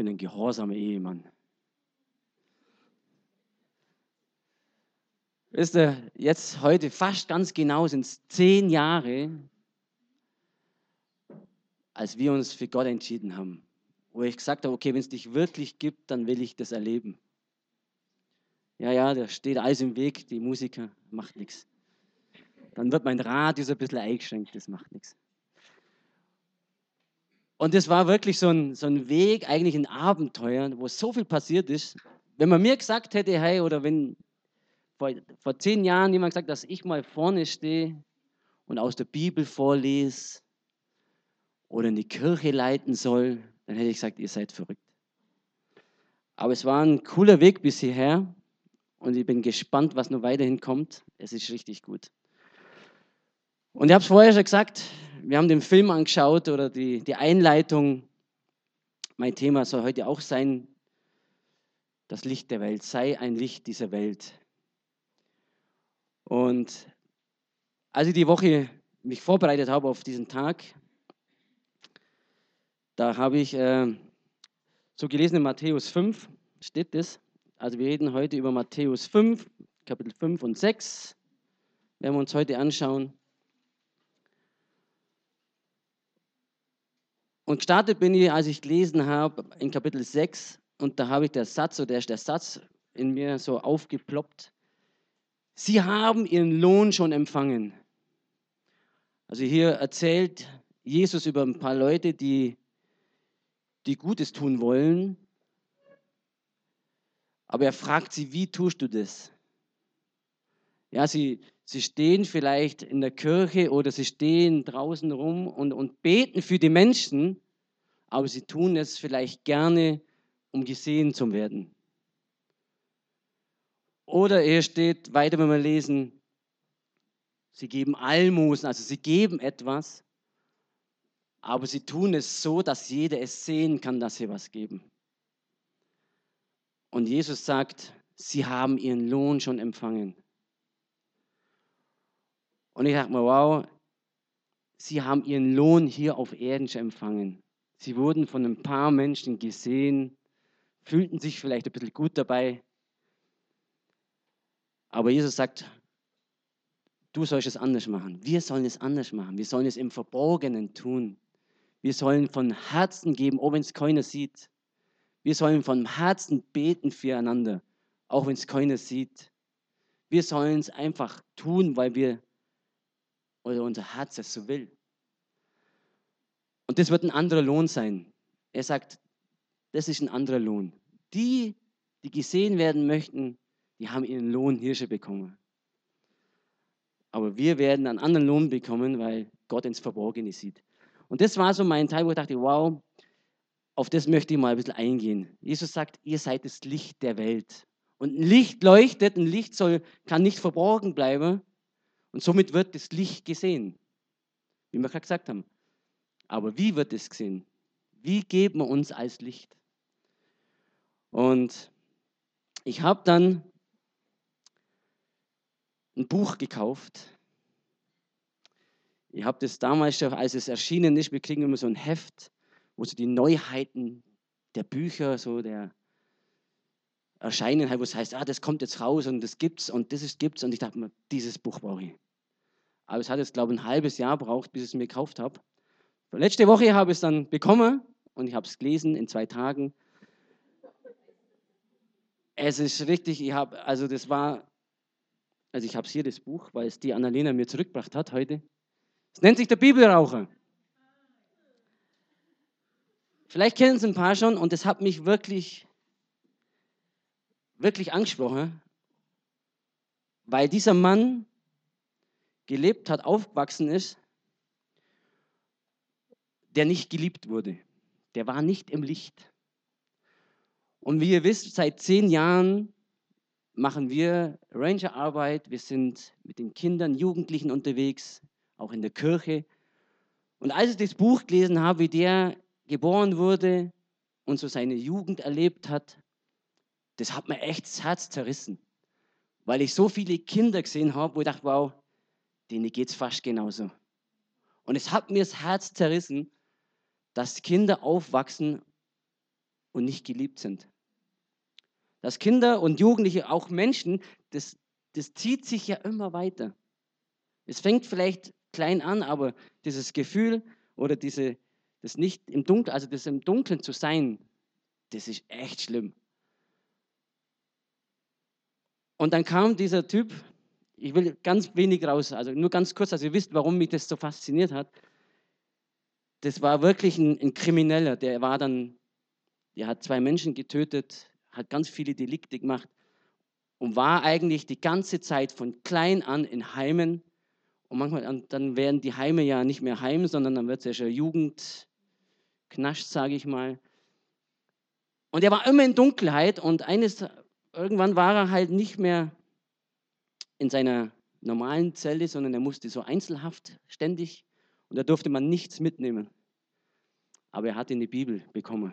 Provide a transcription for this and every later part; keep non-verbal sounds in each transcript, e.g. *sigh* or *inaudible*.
bin ein gehorsamer Ehemann. Wisst ihr, jetzt heute fast ganz genau sind es zehn Jahre, als wir uns für Gott entschieden haben. Wo ich gesagt habe, okay, wenn es dich wirklich gibt, dann will ich das erleben. Ja, ja, da steht alles im Weg, die Musiker, macht nichts. Dann wird mein Radius ein bisschen eingeschränkt, das macht nichts. Und das war wirklich so ein, so ein Weg, eigentlich ein Abenteuer, wo so viel passiert ist. Wenn man mir gesagt hätte, hey, oder wenn vor, vor zehn Jahren jemand gesagt, dass ich mal vorne stehe und aus der Bibel vorlese oder in die Kirche leiten soll, dann hätte ich gesagt, ihr seid verrückt. Aber es war ein cooler Weg bis hierher und ich bin gespannt, was noch weiterhin kommt. Es ist richtig gut. Und ich habe es vorher schon gesagt, wir haben den Film angeschaut oder die, die Einleitung. Mein Thema soll heute auch sein, das Licht der Welt. Sei ein Licht dieser Welt. Und als ich die Woche mich vorbereitet habe auf diesen Tag, da habe ich äh, so gelesen in Matthäus 5, steht das. Also wir reden heute über Matthäus 5, Kapitel 5 und 6, werden wir uns heute anschauen. Und gestartet bin ich, als ich gelesen habe, in Kapitel 6, und da habe ich der Satz, oder der ist der Satz in mir so aufgeploppt. Sie haben ihren Lohn schon empfangen. Also hier erzählt Jesus über ein paar Leute, die, die Gutes tun wollen. Aber er fragt sie, wie tust du das? Ja, sie, sie stehen vielleicht in der Kirche oder sie stehen draußen rum und, und beten für die Menschen, aber sie tun es vielleicht gerne, um gesehen zu werden. Oder hier steht weiter, wenn wir lesen, sie geben Almosen, also sie geben etwas, aber sie tun es so, dass jeder es sehen kann, dass sie was geben. Und Jesus sagt, sie haben ihren Lohn schon empfangen. Und ich dachte mir, wow, sie haben ihren Lohn hier auf Erden schon empfangen. Sie wurden von ein paar Menschen gesehen, fühlten sich vielleicht ein bisschen gut dabei, aber Jesus sagt, du sollst es anders machen. Wir sollen es anders machen. Wir sollen es im Verborgenen tun. Wir sollen von Herzen geben, auch wenn es keiner sieht. Wir sollen von Herzen beten füreinander, auch wenn es keiner sieht. Wir sollen es einfach tun, weil wir oder unser Herz es so will. Und das wird ein anderer Lohn sein. Er sagt, das ist ein anderer Lohn. Die, die gesehen werden möchten, die haben ihren Lohn hier schon bekommen. Aber wir werden einen anderen Lohn bekommen, weil Gott ins Verborgene sieht. Und das war so mein Teil, wo ich dachte, wow, auf das möchte ich mal ein bisschen eingehen. Jesus sagt, ihr seid das Licht der Welt. Und ein Licht leuchtet, ein Licht soll, kann nicht verborgen bleiben. Und somit wird das Licht gesehen. Wie wir gerade gesagt haben. Aber wie wird es gesehen? Wie geben wir uns als Licht? Und ich habe dann ein Buch gekauft. Ich habe das damals schon, als es erschienen ist, wir kriegen immer so ein Heft, wo so die Neuheiten der Bücher, so der erscheinen, wo es heißt, ah, das kommt jetzt raus und das gibt's und das ist, gibt's. Und ich dachte mir, dieses Buch brauche ich. Aber es hat jetzt, glaube ich, ein halbes Jahr gebraucht, bis ich es mir gekauft habe. Letzte Woche habe ich es dann bekommen und ich habe es gelesen in zwei Tagen. Es ist richtig, ich habe, also das war also ich habe hier das Buch, weil es die Annalena mir zurückgebracht hat heute. Es nennt sich der Bibelraucher. Vielleicht kennen es ein paar schon und es hat mich wirklich, wirklich angesprochen, weil dieser Mann gelebt hat, aufgewachsen ist, der nicht geliebt wurde. Der war nicht im Licht. Und wie ihr wisst, seit zehn Jahren machen wir Rangerarbeit. Wir sind mit den Kindern, Jugendlichen unterwegs, auch in der Kirche. Und als ich das Buch gelesen habe, wie der geboren wurde und so seine Jugend erlebt hat, das hat mir echt das Herz zerrissen. Weil ich so viele Kinder gesehen habe, wo ich dachte, wow, denen geht es fast genauso. Und es hat mir das Herz zerrissen, dass Kinder aufwachsen und nicht geliebt sind. Dass Kinder und Jugendliche, auch Menschen, das, das zieht sich ja immer weiter. Es fängt vielleicht klein an, aber dieses Gefühl oder diese, das nicht im Dunkeln, also das im Dunkeln zu sein, das ist echt schlimm. Und dann kam dieser Typ, ich will ganz wenig raus, also nur ganz kurz, also ihr wisst, warum mich das so fasziniert hat. Das war wirklich ein, ein Krimineller, der war dann, der hat zwei Menschen getötet, hat ganz viele Delikte gemacht und war eigentlich die ganze Zeit von klein an in Heimen. Und manchmal, dann werden die Heime ja nicht mehr Heim, sondern dann wird es ja schon Jugendknascht, sage ich mal. Und er war immer in Dunkelheit und eines, irgendwann war er halt nicht mehr in seiner normalen Zelle, sondern er musste so Einzelhaft ständig und da durfte man nichts mitnehmen. Aber er hat in die Bibel bekommen.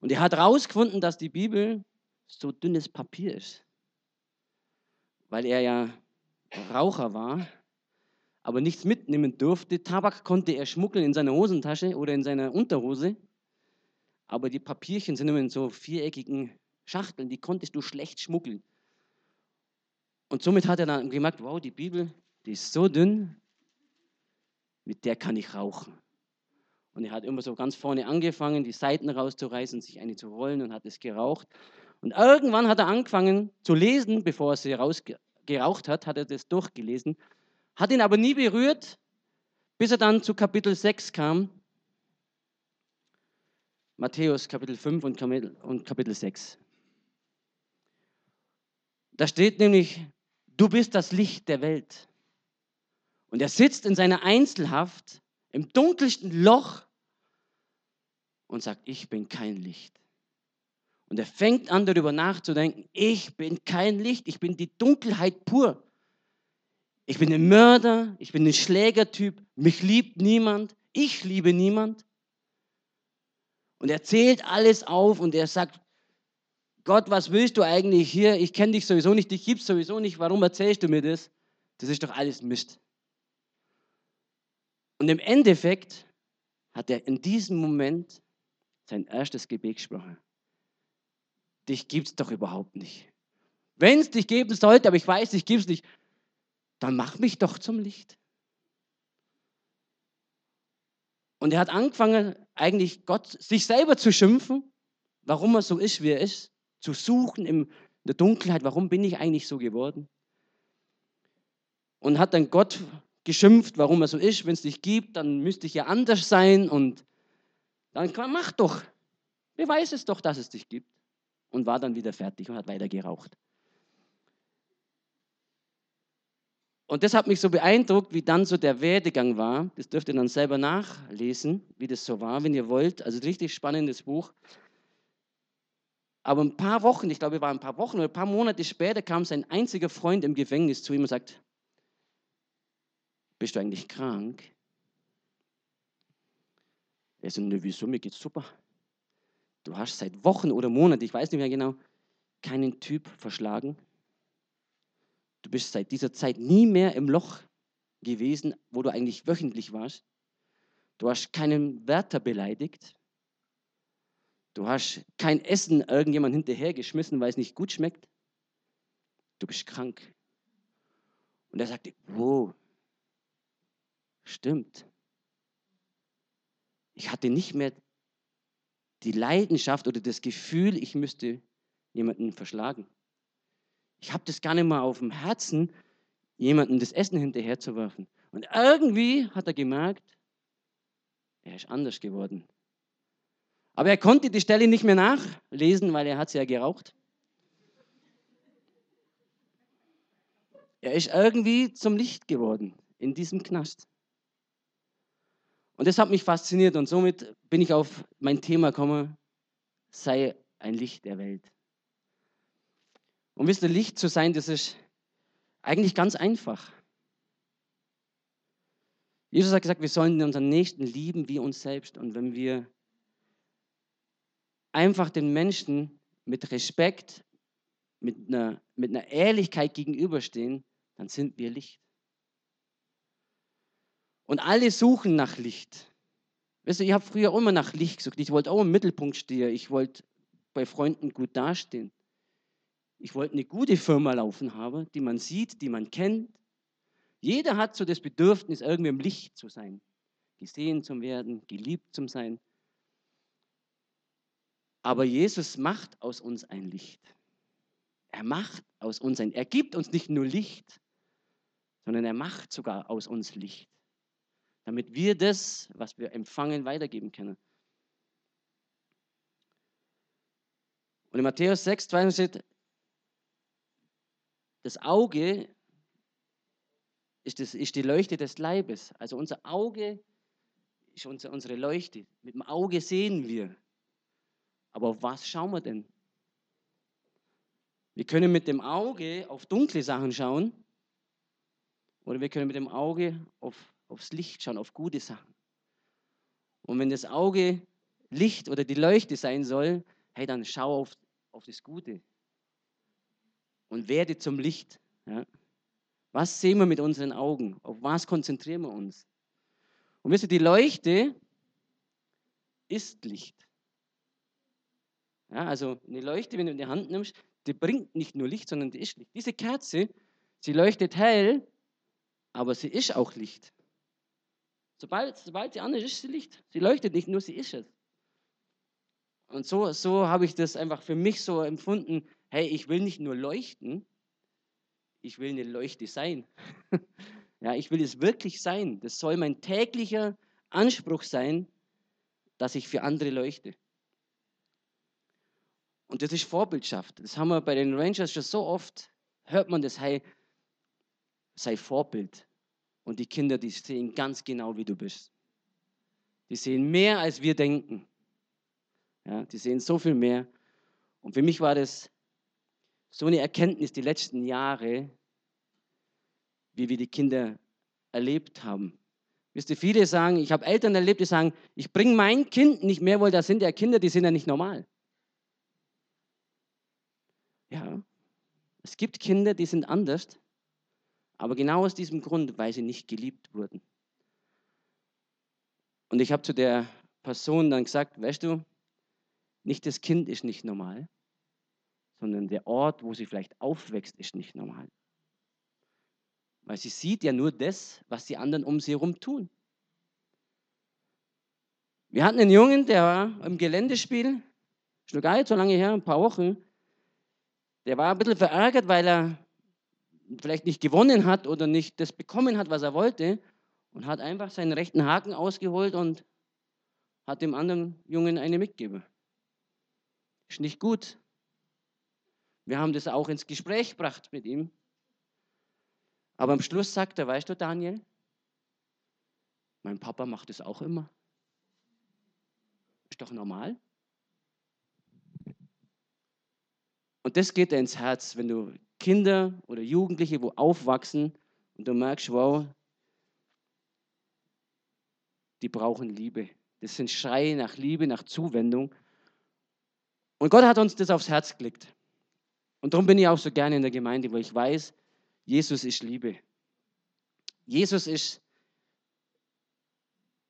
Und er hat herausgefunden, dass die Bibel so dünnes Papier ist. Weil er ja Raucher war, aber nichts mitnehmen durfte. Tabak konnte er schmuggeln in seiner Hosentasche oder in seiner Unterhose. Aber die Papierchen sind immer in so viereckigen Schachteln, die konntest du schlecht schmuggeln. Und somit hat er dann gemerkt, wow, die Bibel, die ist so dünn, mit der kann ich rauchen. Und er hat immer so ganz vorne angefangen, die Seiten rauszureißen, sich eine zu rollen und hat es geraucht. Und irgendwann hat er angefangen zu lesen, bevor er sie rausgeraucht hat, hat er das durchgelesen, hat ihn aber nie berührt, bis er dann zu Kapitel 6 kam. Matthäus Kapitel 5 und Kapitel 6. Da steht nämlich, du bist das Licht der Welt. Und er sitzt in seiner Einzelhaft im dunkelsten Loch und sagt, ich bin kein Licht. Und er fängt an darüber nachzudenken, ich bin kein Licht, ich bin die Dunkelheit pur. Ich bin ein Mörder, ich bin ein Schlägertyp, mich liebt niemand, ich liebe niemand. Und er zählt alles auf und er sagt, Gott, was willst du eigentlich hier? Ich kenne dich sowieso nicht, dich gibt es sowieso nicht, warum erzählst du mir das? Das ist doch alles Mist. Und im Endeffekt hat er in diesem Moment sein erstes Gebet gesprochen. Dich gibt es doch überhaupt nicht. Wenn es dich geben sollte, aber ich weiß, dich es nicht, dann mach mich doch zum Licht. Und er hat angefangen, eigentlich Gott, sich selber zu schimpfen, warum er so ist, wie er ist zu suchen in der Dunkelheit, warum bin ich eigentlich so geworden? Und hat dann Gott geschimpft, warum er so ist. Wenn es dich gibt, dann müsste ich ja anders sein. Und dann mach doch. Beweis es doch, dass es dich gibt. Und war dann wieder fertig und hat weiter geraucht. Und das hat mich so beeindruckt, wie dann so der Werdegang war. Das dürft ihr dann selber nachlesen, wie das so war, wenn ihr wollt. Also richtig spannendes Buch. Aber ein paar Wochen, ich glaube, es waren ein paar Wochen oder ein paar Monate später, kam sein einziger Freund im Gefängnis zu ihm und sagt, bist du eigentlich krank? Er sagt, ne, wieso, mir geht's super. Du hast seit Wochen oder Monaten, ich weiß nicht mehr genau, keinen Typ verschlagen. Du bist seit dieser Zeit nie mehr im Loch gewesen, wo du eigentlich wöchentlich warst. Du hast keinen Wärter beleidigt. Du hast kein Essen irgendjemand hinterhergeschmissen, weil es nicht gut schmeckt. Du bist krank. Und er sagte, wow, stimmt. Ich hatte nicht mehr die Leidenschaft oder das Gefühl, ich müsste jemanden verschlagen. Ich habe das gar nicht mal auf dem Herzen, jemandem das Essen hinterherzuwerfen. Und irgendwie hat er gemerkt, er ist anders geworden. Aber er konnte die Stelle nicht mehr nachlesen, weil er hat sie ja geraucht. Er ist irgendwie zum Licht geworden in diesem Knast. Und das hat mich fasziniert und somit bin ich auf mein Thema gekommen, sei ein Licht der Welt. Und wisst ihr, Licht zu sein, das ist eigentlich ganz einfach. Jesus hat gesagt, wir sollen unseren Nächsten lieben wie uns selbst. Und wenn wir einfach den Menschen mit Respekt, mit einer, mit einer Ehrlichkeit gegenüberstehen, dann sind wir Licht. Und alle suchen nach Licht. Weißt du, ich habe früher immer nach Licht gesucht. Ich wollte auch im Mittelpunkt stehen. Ich wollte bei Freunden gut dastehen. Ich wollte eine gute Firma laufen haben, die man sieht, die man kennt. Jeder hat so das Bedürfnis, irgendwie im Licht zu sein, gesehen zu werden, geliebt zu sein. Aber Jesus macht aus uns ein Licht. Er macht aus uns ein, er gibt uns nicht nur Licht, sondern er macht sogar aus uns Licht, damit wir das, was wir empfangen, weitergeben können. Und in Matthäus 6, 2 steht, das Auge ist, das, ist die Leuchte des Leibes. Also unser Auge ist unsere, unsere Leuchte. Mit dem Auge sehen wir. Aber auf was schauen wir denn? Wir können mit dem Auge auf dunkle Sachen schauen oder wir können mit dem Auge auf, aufs Licht schauen, auf gute Sachen. Und wenn das Auge Licht oder die Leuchte sein soll, hey, dann schau auf, auf das Gute und werde zum Licht. Ja. Was sehen wir mit unseren Augen? Auf was konzentrieren wir uns? Und wisst ihr, die Leuchte ist Licht. Ja, also eine Leuchte, wenn du in die Hand nimmst, die bringt nicht nur Licht, sondern die ist Licht. Diese Kerze, sie leuchtet hell, aber sie ist auch Licht. Sobald, sobald sie anders ist, ist sie Licht. Sie leuchtet nicht nur, sie ist es. Und so, so habe ich das einfach für mich so empfunden, hey, ich will nicht nur leuchten, ich will eine Leuchte sein. *laughs* ja, ich will es wirklich sein. Das soll mein täglicher Anspruch sein, dass ich für andere leuchte. Und das ist Vorbildschaft. Das haben wir bei den Rangers schon so oft, hört man das, hey, sei Vorbild. Und die Kinder, die sehen ganz genau, wie du bist. Die sehen mehr, als wir denken. Ja, die sehen so viel mehr. Und für mich war das so eine Erkenntnis die letzten Jahre, wie wir die Kinder erlebt haben. Wisst ihr, viele sagen, ich habe Eltern erlebt, die sagen, ich bringe mein Kind nicht mehr, weil das sind ja Kinder, die sind ja nicht normal. Ja, es gibt Kinder, die sind anders, aber genau aus diesem Grund, weil sie nicht geliebt wurden. Und ich habe zu der Person dann gesagt, weißt du, nicht das Kind ist nicht normal, sondern der Ort, wo sie vielleicht aufwächst, ist nicht normal. Weil sie sieht ja nur das, was die anderen um sie herum tun. Wir hatten einen Jungen, der war im Geländespiel, schon gar nicht so lange her, ein paar Wochen. Der war ein bisschen verärgert, weil er vielleicht nicht gewonnen hat oder nicht das bekommen hat, was er wollte, und hat einfach seinen rechten Haken ausgeholt und hat dem anderen Jungen eine mitgegeben. Ist nicht gut. Wir haben das auch ins Gespräch gebracht mit ihm. Aber am Schluss sagt er, weißt du, Daniel, mein Papa macht es auch immer. Ist doch normal. Und das geht dir ins Herz, wenn du Kinder oder Jugendliche, wo aufwachsen und du merkst, wow, die brauchen Liebe. Das sind Schreie nach Liebe, nach Zuwendung. Und Gott hat uns das aufs Herz gelegt. Und darum bin ich auch so gerne in der Gemeinde, wo ich weiß, Jesus ist Liebe. Jesus ist,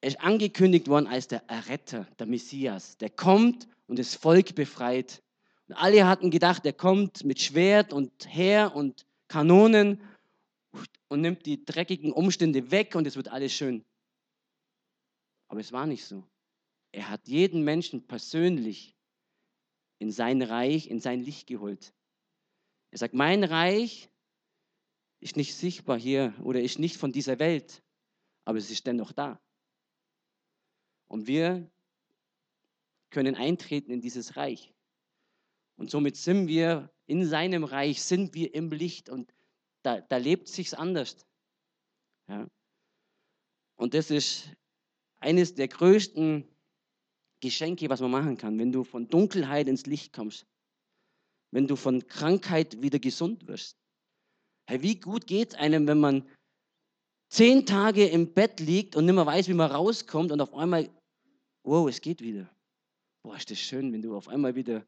ist angekündigt worden als der Erretter, der Messias, der kommt und das Volk befreit. Und alle hatten gedacht, er kommt mit Schwert und Heer und Kanonen und nimmt die dreckigen Umstände weg und es wird alles schön. Aber es war nicht so. Er hat jeden Menschen persönlich in sein Reich, in sein Licht geholt. Er sagt, mein Reich ist nicht sichtbar hier oder ist nicht von dieser Welt, aber es ist dennoch da. Und wir können eintreten in dieses Reich. Und somit sind wir in seinem Reich, sind wir im Licht und da, da lebt sich's anders. Ja. Und das ist eines der größten Geschenke, was man machen kann, wenn du von Dunkelheit ins Licht kommst, wenn du von Krankheit wieder gesund wirst. Hey, wie gut geht es einem, wenn man zehn Tage im Bett liegt und nicht mehr weiß, wie man rauskommt und auf einmal, wow, es geht wieder. Boah, ist das schön, wenn du auf einmal wieder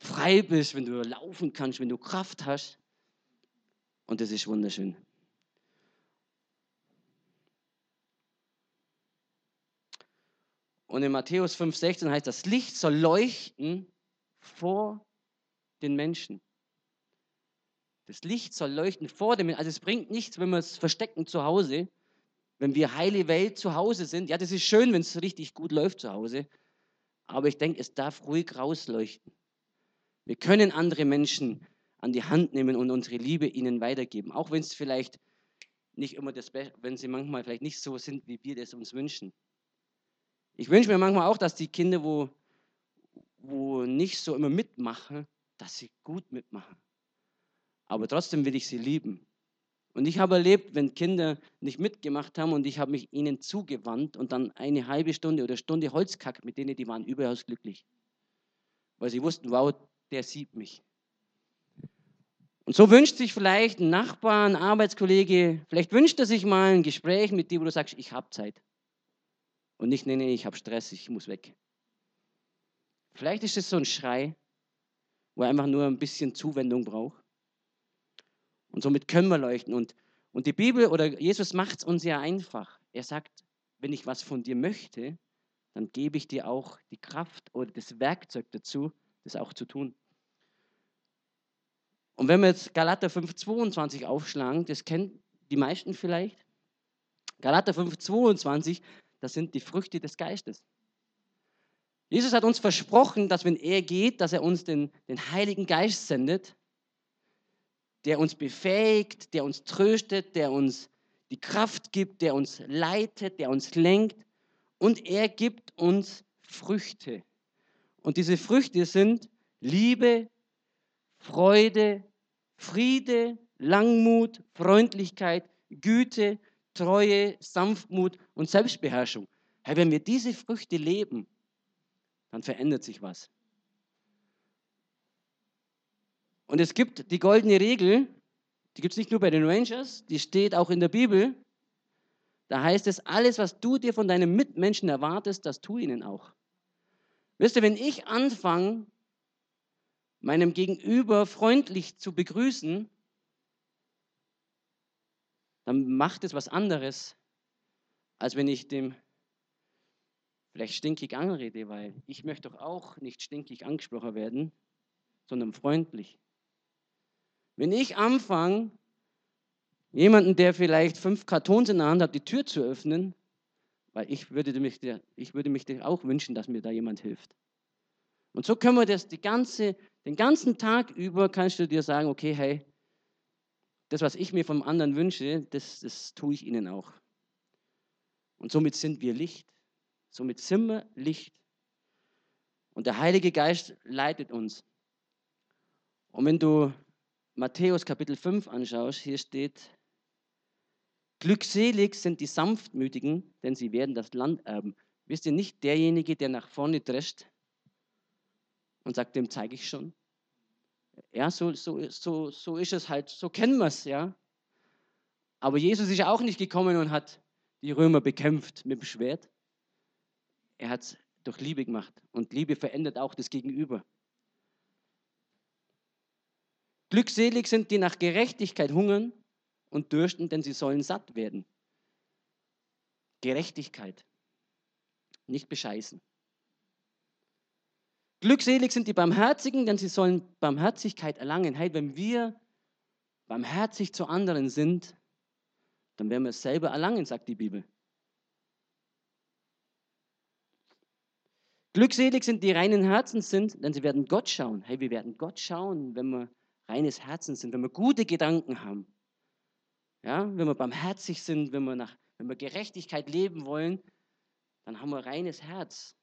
frei bist, wenn du laufen kannst, wenn du Kraft hast. Und das ist wunderschön. Und in Matthäus 5,16 heißt, das Licht soll leuchten vor den Menschen. Das Licht soll leuchten vor dem Menschen. Also es bringt nichts, wenn wir es verstecken zu Hause, wenn wir heile Welt zu Hause sind. Ja, das ist schön, wenn es richtig gut läuft zu Hause. Aber ich denke, es darf ruhig rausleuchten. Wir können andere Menschen an die Hand nehmen und unsere Liebe ihnen weitergeben, auch wenn es vielleicht nicht immer das Beste, wenn sie manchmal vielleicht nicht so sind, wie wir das uns wünschen. Ich wünsche mir manchmal auch, dass die Kinder, wo, wo nicht so immer mitmachen, dass sie gut mitmachen. Aber trotzdem will ich sie lieben. Und ich habe erlebt, wenn Kinder nicht mitgemacht haben und ich habe mich ihnen zugewandt und dann eine halbe Stunde oder Stunde Holzkack mit denen, die waren überaus glücklich. Weil sie wussten, wow, der sieht mich. Und so wünscht sich vielleicht ein Nachbar, ein Arbeitskollege, vielleicht wünscht er sich mal ein Gespräch mit dir, wo du sagst, ich habe Zeit. Und nicht, nee, nee, ich habe Stress, ich muss weg. Vielleicht ist es so ein Schrei, wo er einfach nur ein bisschen Zuwendung braucht. Und somit können wir leuchten. Und, und die Bibel oder Jesus macht es uns ja einfach. Er sagt, wenn ich was von dir möchte, dann gebe ich dir auch die Kraft oder das Werkzeug dazu, das auch zu tun. Und wenn wir jetzt Galater 5,22 aufschlagen, das kennen die meisten vielleicht. Galater 5,22, das sind die Früchte des Geistes. Jesus hat uns versprochen, dass wenn er geht, dass er uns den, den Heiligen Geist sendet, der uns befähigt, der uns tröstet, der uns die Kraft gibt, der uns leitet, der uns lenkt und er gibt uns Früchte. Und diese Früchte sind Liebe, Freude, Friede, Langmut, Freundlichkeit, Güte, Treue, Sanftmut und Selbstbeherrschung. Hey, wenn wir diese Früchte leben, dann verändert sich was. Und es gibt die goldene Regel, die gibt es nicht nur bei den Rangers, die steht auch in der Bibel. Da heißt es, alles, was du dir von deinen Mitmenschen erwartest, das tu ihnen auch. Wisst ihr, wenn ich anfange, meinem Gegenüber freundlich zu begrüßen, dann macht es was anderes, als wenn ich dem vielleicht stinkig anrede, weil ich möchte doch auch nicht stinkig angesprochen werden, sondern freundlich. Wenn ich anfange, jemanden, der vielleicht fünf Kartons in der Hand hat, die Tür zu öffnen, weil ich würde mich, ich würde mich auch wünschen, dass mir da jemand hilft. Und so können wir das die ganze, den ganzen Tag über, kannst du dir sagen, okay, hey, das, was ich mir vom anderen wünsche, das, das tue ich ihnen auch. Und somit sind wir Licht. Somit sind wir Licht. Und der Heilige Geist leitet uns. Und wenn du Matthäus Kapitel 5 anschaust, hier steht, glückselig sind die Sanftmütigen, denn sie werden das Land erben. Wisst ihr nicht derjenige, der nach vorne drescht, und sagt, dem zeige ich schon. Ja, so, so, so, so ist es halt, so kennen wir es, ja. Aber Jesus ist auch nicht gekommen und hat die Römer bekämpft mit dem Schwert. Er hat es durch Liebe gemacht. Und Liebe verändert auch das Gegenüber. Glückselig sind die nach Gerechtigkeit hungern und dürsten, denn sie sollen satt werden. Gerechtigkeit. Nicht bescheißen. Glückselig sind die Barmherzigen, denn sie sollen Barmherzigkeit erlangen. Hey, wenn wir barmherzig zu anderen sind, dann werden wir es selber erlangen, sagt die Bibel. Glückselig sind die reinen Herzen sind, denn sie werden Gott schauen. Hey, wir werden Gott schauen, wenn wir reines Herzen sind, wenn wir gute Gedanken haben. Ja, wenn wir barmherzig sind, wenn wir, nach, wenn wir Gerechtigkeit leben wollen, dann haben wir reines Herz.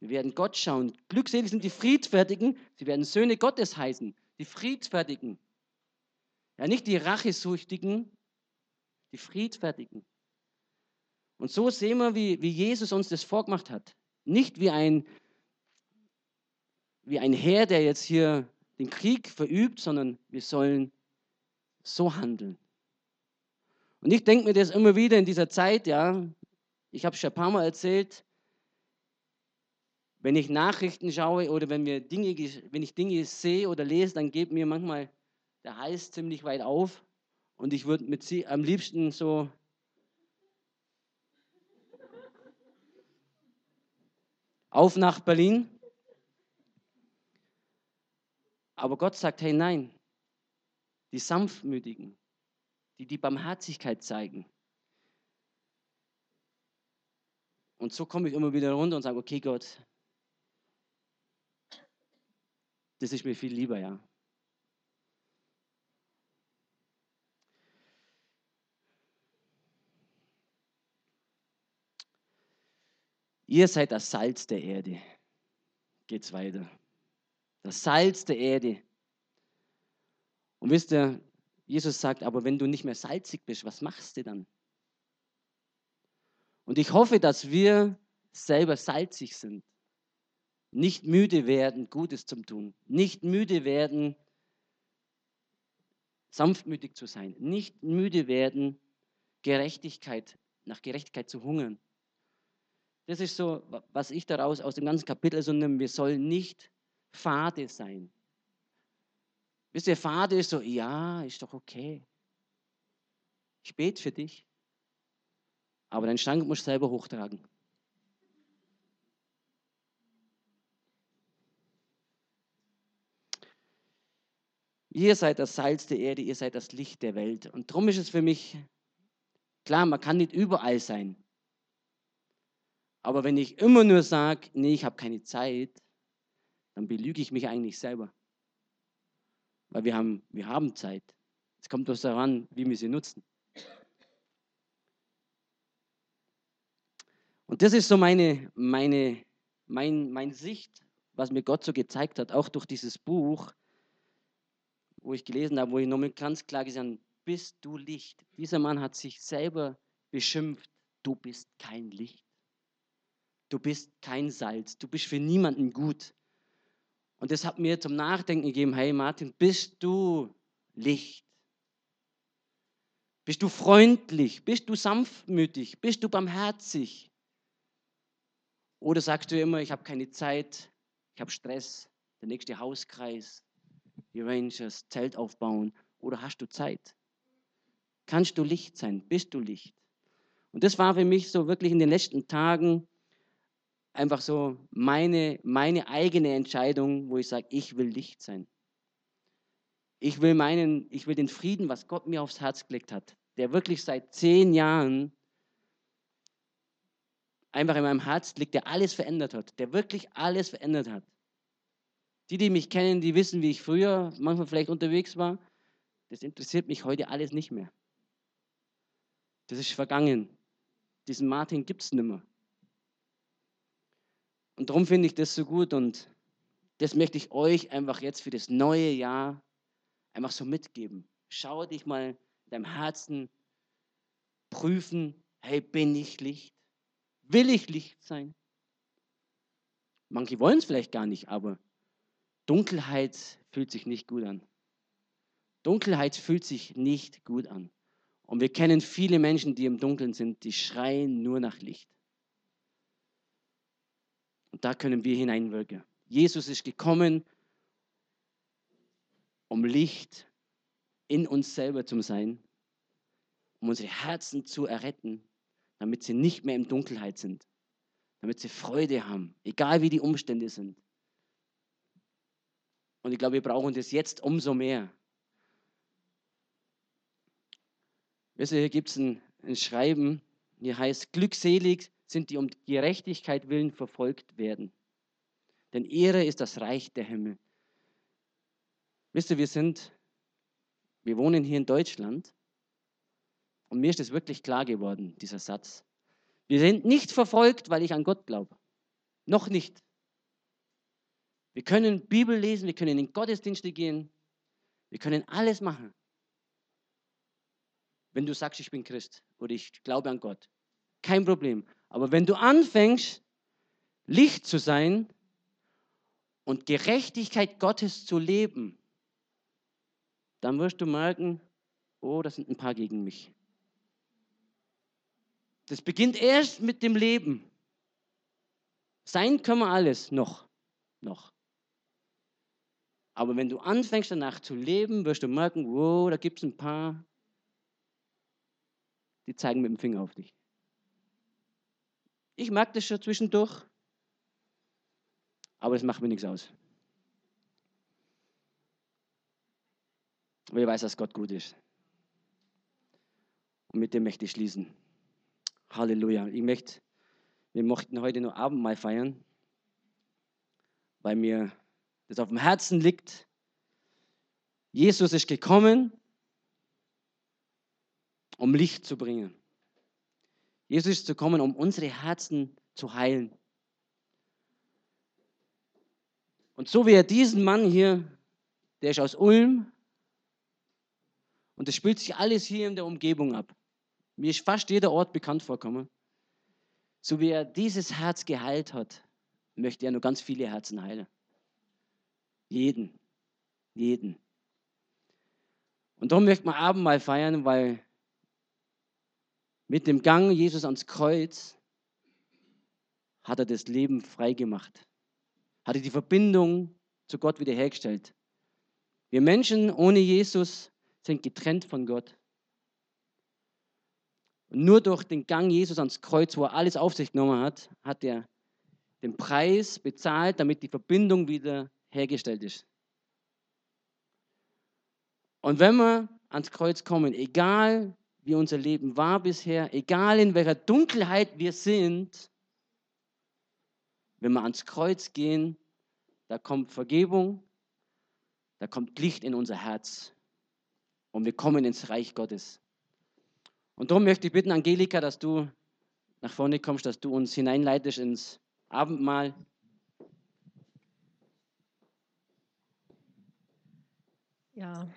Wir werden Gott schauen. Glückselig sind die Friedfertigen, sie werden Söhne Gottes heißen. Die Friedfertigen. Ja, nicht die Rachesüchtigen, die Friedfertigen. Und so sehen wir, wie, wie Jesus uns das vorgemacht hat. Nicht wie ein, wie ein Herr, der jetzt hier den Krieg verübt, sondern wir sollen so handeln. Und ich denke mir das immer wieder in dieser Zeit, ja, ich habe es schon ein paar Mal erzählt, wenn ich Nachrichten schaue oder wenn, wir Dinge, wenn ich Dinge sehe oder lese, dann geht mir manchmal der Hals ziemlich weit auf und ich würde mit sie am liebsten so auf nach Berlin. Aber Gott sagt, hey nein, die Sanftmütigen, die die Barmherzigkeit zeigen. Und so komme ich immer wieder runter und sage, okay Gott, das ist mir viel lieber, ja. Ihr seid das Salz der Erde. Geht's weiter. Das Salz der Erde. Und wisst ihr, Jesus sagt, aber wenn du nicht mehr salzig bist, was machst du dann? Und ich hoffe, dass wir selber salzig sind. Nicht müde werden, Gutes zu tun. Nicht müde werden, sanftmütig zu sein. Nicht müde werden, Gerechtigkeit, nach Gerechtigkeit zu hungern. Das ist so, was ich daraus aus dem ganzen Kapitel so nehme. Wir sollen nicht fade sein. Wisst ihr, fade ist so, ja, ist doch okay. Ich bete für dich. Aber deinen Stank musst du selber hochtragen. Ihr seid das Salz der Erde, ihr seid das Licht der Welt. Und darum ist es für mich klar, man kann nicht überall sein. Aber wenn ich immer nur sage, nee, ich habe keine Zeit, dann belüge ich mich eigentlich selber. Weil wir haben, wir haben Zeit. Es kommt bloß daran, wie wir sie nutzen. Und das ist so meine, meine, mein, mein Sicht, was mir Gott so gezeigt hat, auch durch dieses Buch, wo ich gelesen habe, wo ich nochmal ganz klar gesagt habe, bist du Licht. Dieser Mann hat sich selber beschimpft, du bist kein Licht. Du bist kein Salz. Du bist für niemanden gut. Und das hat mir zum Nachdenken gegeben, hey Martin, bist du Licht? Bist du freundlich? Bist du sanftmütig? Bist du barmherzig? Oder sagst du immer, ich habe keine Zeit, ich habe Stress, der nächste Hauskreis, die Rangers, Zelt aufbauen? Oder hast du Zeit? Kannst du Licht sein? Bist du Licht? Und das war für mich so wirklich in den letzten Tagen einfach so meine, meine eigene Entscheidung, wo ich sage, ich will Licht sein. Ich will meinen, ich will den Frieden, was Gott mir aufs Herz gelegt hat, der wirklich seit zehn Jahren einfach in meinem Herz liegt, der alles verändert hat, der wirklich alles verändert hat. Die, die mich kennen, die wissen, wie ich früher manchmal vielleicht unterwegs war. Das interessiert mich heute alles nicht mehr. Das ist vergangen. Diesen Martin gibt es nicht mehr. Und darum finde ich das so gut und das möchte ich euch einfach jetzt für das neue Jahr einfach so mitgeben. Schau dich mal in deinem Herzen prüfen, hey, bin ich Licht? Will ich Licht sein? Manche wollen es vielleicht gar nicht, aber Dunkelheit fühlt sich nicht gut an. Dunkelheit fühlt sich nicht gut an. Und wir kennen viele Menschen, die im Dunkeln sind, die schreien nur nach Licht. Und da können wir hineinwirken. Jesus ist gekommen, um Licht in uns selber zu sein, um unsere Herzen zu erretten, damit sie nicht mehr in Dunkelheit sind, damit sie Freude haben, egal wie die Umstände sind. Und ich glaube, wir brauchen das jetzt umso mehr. Wisst ihr, hier gibt es ein, ein Schreiben, hier heißt, glückselig sind die um Gerechtigkeit willen verfolgt werden. Denn Ehre ist das Reich der Himmel. Wisst ihr, wir sind, wir wohnen hier in Deutschland und mir ist es wirklich klar geworden, dieser Satz. Wir sind nicht verfolgt, weil ich an Gott glaube. Noch nicht. Wir können Bibel lesen, wir können in Gottesdienste gehen, wir können alles machen. Wenn du sagst, ich bin Christ oder ich glaube an Gott, kein Problem. Aber wenn du anfängst, Licht zu sein und Gerechtigkeit Gottes zu leben, dann wirst du merken, oh, das sind ein paar gegen mich. Das beginnt erst mit dem Leben. Sein können wir alles noch, noch. Aber wenn du anfängst danach zu leben, wirst du merken, wow, da gibt es ein paar, die zeigen mit dem Finger auf dich. Ich mag das schon zwischendurch. Aber das macht mir nichts aus. Weil ich weiß, dass Gott gut ist. Und mit dem möchte ich schließen. Halleluja. Ich möchte, wir möchten heute noch Abendmahl feiern, weil mir das auf dem Herzen liegt. Jesus ist gekommen, um Licht zu bringen. Jesus ist gekommen, um unsere Herzen zu heilen. Und so wie er diesen Mann hier, der ist aus Ulm, und es spielt sich alles hier in der Umgebung ab. Mir ist fast jeder Ort bekannt vorkommen. So wie er dieses Herz geheilt hat, möchte er nur ganz viele Herzen heilen. Jeden. Jeden. Und darum möchte man Abendmahl feiern, weil mit dem Gang Jesus ans Kreuz hat er das Leben freigemacht. Hat er die Verbindung zu Gott wiederhergestellt. Wir Menschen ohne Jesus sind getrennt von Gott. Und nur durch den Gang Jesus ans Kreuz, wo er alles auf sich genommen hat, hat er den Preis bezahlt, damit die Verbindung wieder hergestellt ist. Und wenn wir ans Kreuz kommen, egal wie unser Leben war bisher, egal in welcher Dunkelheit wir sind, wenn wir ans Kreuz gehen, da kommt Vergebung, da kommt Licht in unser Herz und wir kommen ins Reich Gottes. Und darum möchte ich bitten, Angelika, dass du nach vorne kommst, dass du uns hineinleitest ins Abendmahl. Ja,